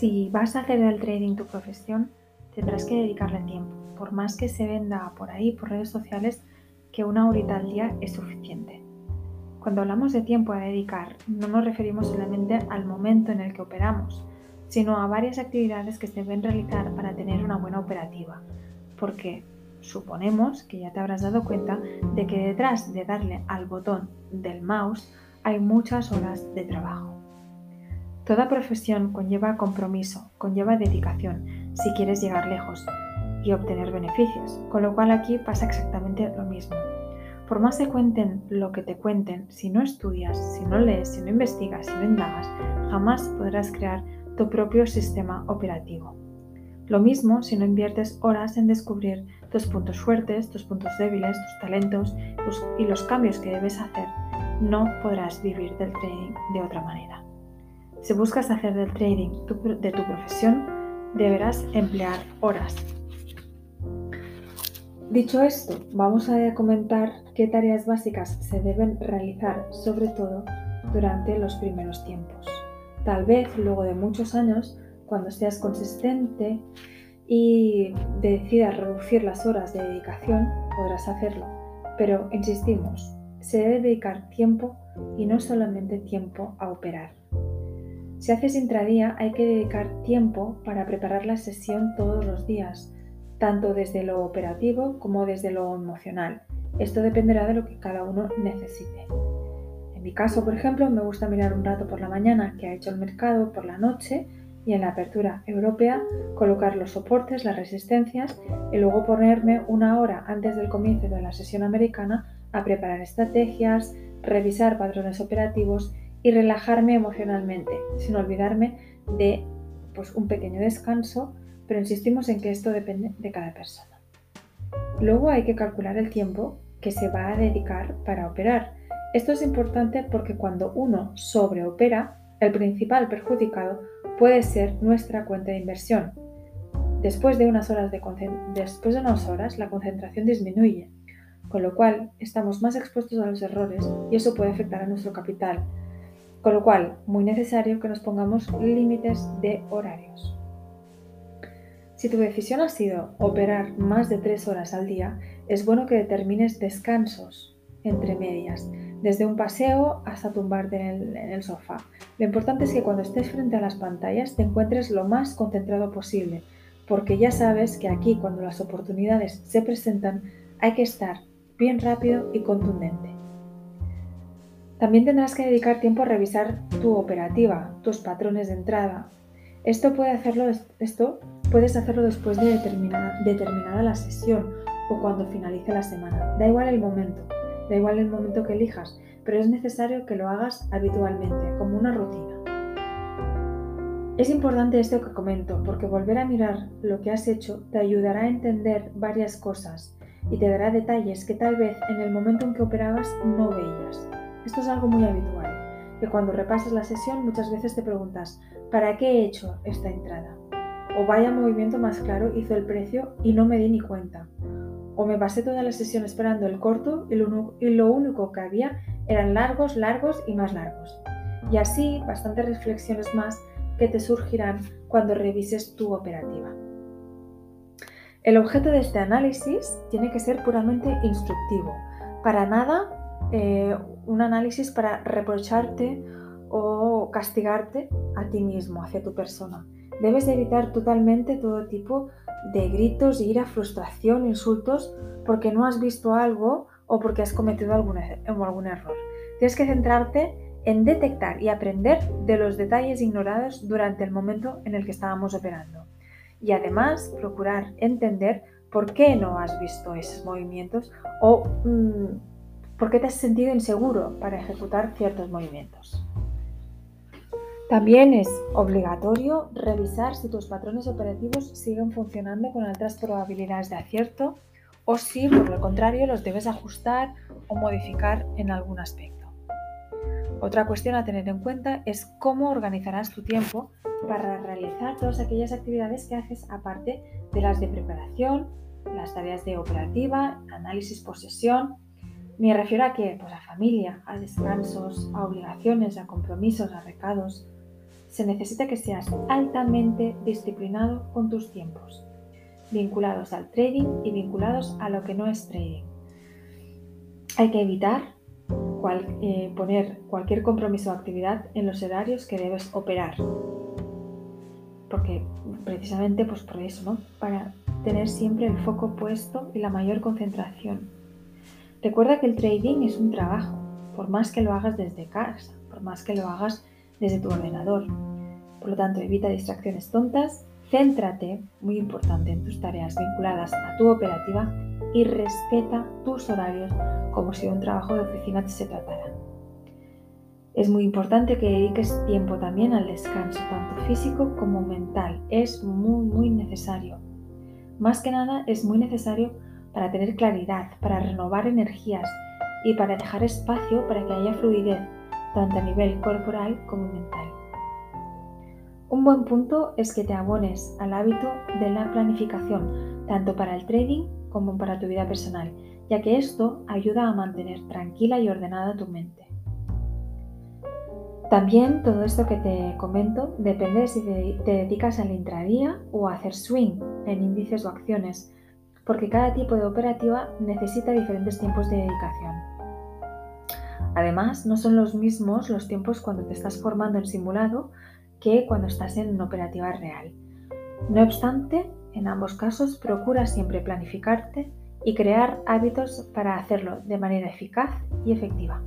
Si vas a hacer del trading tu profesión, tendrás que dedicarle tiempo, por más que se venda por ahí, por redes sociales, que una horita al día es suficiente. Cuando hablamos de tiempo a dedicar, no nos referimos solamente al momento en el que operamos, sino a varias actividades que se deben realizar para tener una buena operativa, porque suponemos que ya te habrás dado cuenta de que detrás de darle al botón del mouse hay muchas horas de trabajo. Toda profesión conlleva compromiso, conlleva dedicación, si quieres llegar lejos y obtener beneficios, con lo cual aquí pasa exactamente lo mismo. Por más que cuenten lo que te cuenten, si no estudias, si no lees, si no investigas, si no indagas, jamás podrás crear tu propio sistema operativo. Lo mismo si no inviertes horas en descubrir tus puntos fuertes, tus puntos débiles, tus talentos y los cambios que debes hacer, no podrás vivir del trading de otra manera. Si buscas hacer del trading de tu profesión, deberás emplear horas. Dicho esto, vamos a comentar qué tareas básicas se deben realizar, sobre todo durante los primeros tiempos. Tal vez luego de muchos años, cuando seas consistente y decidas reducir las horas de dedicación, podrás hacerlo. Pero insistimos, se debe dedicar tiempo y no solamente tiempo a operar. Si haces intradía, hay que dedicar tiempo para preparar la sesión todos los días, tanto desde lo operativo como desde lo emocional. Esto dependerá de lo que cada uno necesite. En mi caso, por ejemplo, me gusta mirar un rato por la mañana que ha hecho el mercado por la noche y en la apertura europea colocar los soportes, las resistencias y luego ponerme una hora antes del comienzo de la sesión americana a preparar estrategias, revisar patrones operativos y relajarme emocionalmente, sin olvidarme de pues, un pequeño descanso, pero insistimos en que esto depende de cada persona. Luego hay que calcular el tiempo que se va a dedicar para operar esto es importante porque cuando uno sobreopera, el principal perjudicado puede ser nuestra cuenta de inversión. Después de unas horas, después de unas horas la concentración disminuye, con lo cual estamos más expuestos a los errores y eso puede afectar a nuestro capital. Con lo cual, muy necesario que nos pongamos límites de horarios. Si tu decisión ha sido operar más de tres horas al día, es bueno que determines descansos entre medias desde un paseo hasta tumbarte en el, sofá. Lo importante es que cuando estés frente a las pantallas te encuentres lo más concentrado posible, porque ya sabes que aquí cuando las oportunidades se presentan hay que estar bien rápido y contundente. También tendrás que dedicar tiempo a revisar tu operativa, tus patrones de entrada. Esto, puedes hacerlo después de determinada, determinada la sesión o cuando finalice la semana. Da igual el momento da igual el momento que elijas, pero es necesario que lo hagas habitualmente, como una rutina. Es importante esto que comento, porque volver a mirar lo que has hecho te ayudará a entender varias cosas y te dará detalles que tal vez en el momento en que operabas no veías. Esto es algo muy habitual, que cuando repasas la sesión muchas veces te preguntas, ¿para qué he hecho esta entrada? O vaya movimiento más claro hizo el precio y no me di ni cuenta o me pasé toda la sesión esperando el corto y lo, único que había eran largos, largos y más largos. Y así bastantes reflexiones más que te surgirán cuando revises tu operativa. El objeto de este análisis tiene que ser puramente instructivo. Para nada eh, un análisis para reprocharte o castigarte a ti mismo, hacia tu persona. Debes evitar totalmente todo tipo de gritos, ira, frustración, insultos, porque no has visto algo o porque has cometido algún, algún error. Tienes que centrarte en detectar y aprender de los detalles ignorados durante el momento en el que estábamos operando. Y además procurar entender por qué no has visto esos movimientos o mm, por qué te has sentido inseguro para ejecutar ciertos movimientos. También es obligatorio revisar si tus patrones operativos siguen funcionando con altas probabilidades de acierto o si, por lo contrario, los debes ajustar o modificar en algún aspecto. Otra cuestión a tener en cuenta es cómo organizarás tu tiempo para realizar todas aquellas actividades que haces aparte de las de preparación, las tareas de operativa, análisis por sesión. Me refiero a que, pues a familia, a descansos, a obligaciones, a compromisos, a recados, se necesita que seas altamente disciplinado con tus tiempos, vinculados al trading y vinculados a lo que no es trading. Hay que evitar eh, poner cualquier compromiso o actividad en los horarios que debes operar. Porque precisamente pues por eso. Para tener siempre el foco puesto y la mayor concentración. Recuerda que el trading es un trabajo, por más que lo hagas desde casa, por más que lo hagas desde tu ordenador. Por lo tanto, evita distracciones tontas, céntrate, muy importante, en tus tareas vinculadas a tu operativa y respeta tus horarios como si de un trabajo de oficina se tratara. Es muy importante que dediques tiempo también al descanso, tanto físico como mental. Es muy, muy necesario. Más que nada es muy necesario para tener claridad, para renovar energías y para dejar espacio para que haya fluidez tanto a nivel corporal como mental. Un buen punto es que te abones al hábito de la planificación, tanto para el trading como para tu vida personal, ya que esto ayuda a mantener tranquila y ordenada tu mente. También todo esto que te comento depende de si te dedicas al intradía o a hacer swing en índices o acciones, porque cada tipo de operativa necesita diferentes tiempos de dedicación. Además, no son los mismos los tiempos cuando te estás formando en simulado que cuando estás en una operativa real. No obstante, en ambos casos procura siempre planificarte y crear hábitos para hacerlo de manera eficaz y efectiva.